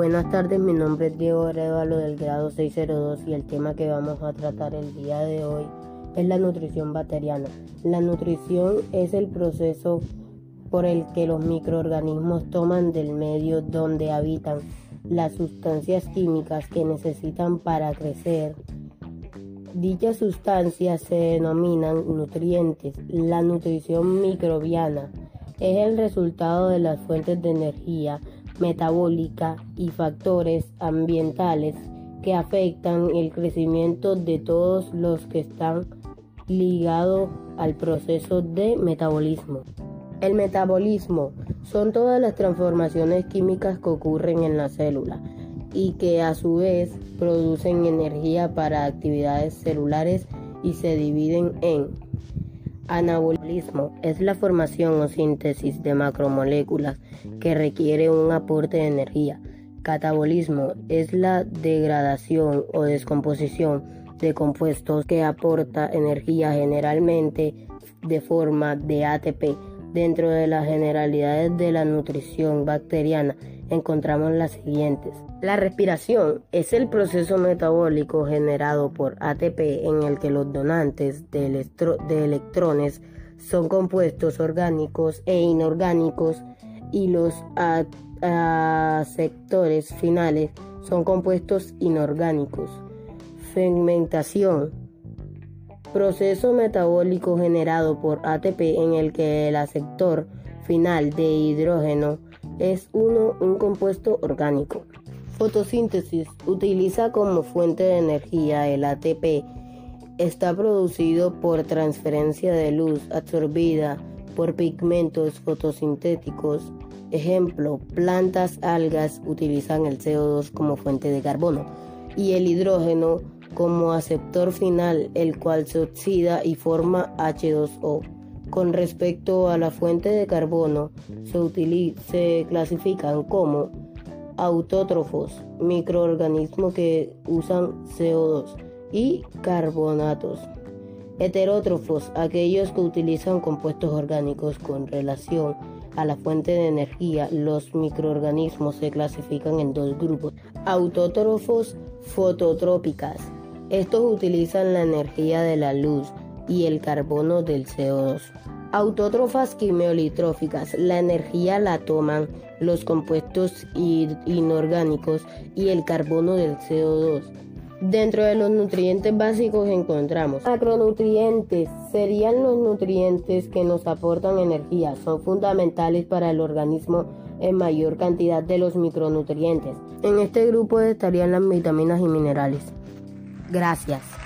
Buenas tardes, mi nombre es Diego Arevalo del grado 602 y el tema que vamos a tratar el día de hoy es la nutrición bacteriana. La nutrición es el proceso por el que los microorganismos toman del medio donde habitan las sustancias químicas que necesitan para crecer. Dichas sustancias se denominan nutrientes. La nutrición microbiana es el resultado de las fuentes de energía metabólica y factores ambientales que afectan el crecimiento de todos los que están ligados al proceso de metabolismo. El metabolismo son todas las transformaciones químicas que ocurren en la célula y que a su vez producen energía para actividades celulares y se dividen en Anabolismo es la formación o síntesis de macromoléculas que requiere un aporte de energía. Catabolismo es la degradación o descomposición de compuestos que aporta energía generalmente de forma de ATP. Dentro de las generalidades de la nutrición bacteriana encontramos las siguientes. La respiración es el proceso metabólico generado por ATP en el que los donantes de, electrones son compuestos orgánicos e inorgánicos y los aceptores finales son compuestos inorgánicos. Fermentación. Proceso metabólico generado por ATP en el que el aceptor final de hidrógeno es uno, un compuesto orgánico. Fotosíntesis utiliza como fuente de energía el ATP. Está producido por transferencia de luz absorbida por pigmentos fotosintéticos. Ejemplo, plantas, algas utilizan el CO2 como fuente de carbono y el hidrógeno como aceptor final, el cual se oxida y forma H2O. Con respecto a la fuente de carbono, se, clasifican como autótrofos, microorganismos que usan CO2 y carbonatos. Heterótrofos, aquellos que utilizan compuestos orgánicos con relación a la fuente de energía. Los microorganismos se clasifican en dos grupos. Autótrofos fototrópicas. Estos utilizan la energía de la luz y el carbono del CO2. Autótrofas quimiolitróficas. La energía la toman los compuestos inorgánicos y el carbono del CO2. Dentro de los nutrientes básicos encontramos macronutrientes, serían los nutrientes que nos aportan energía, son fundamentales para el organismo en mayor cantidad de los micronutrientes. En este grupo estarían las vitaminas y minerales. Gracias.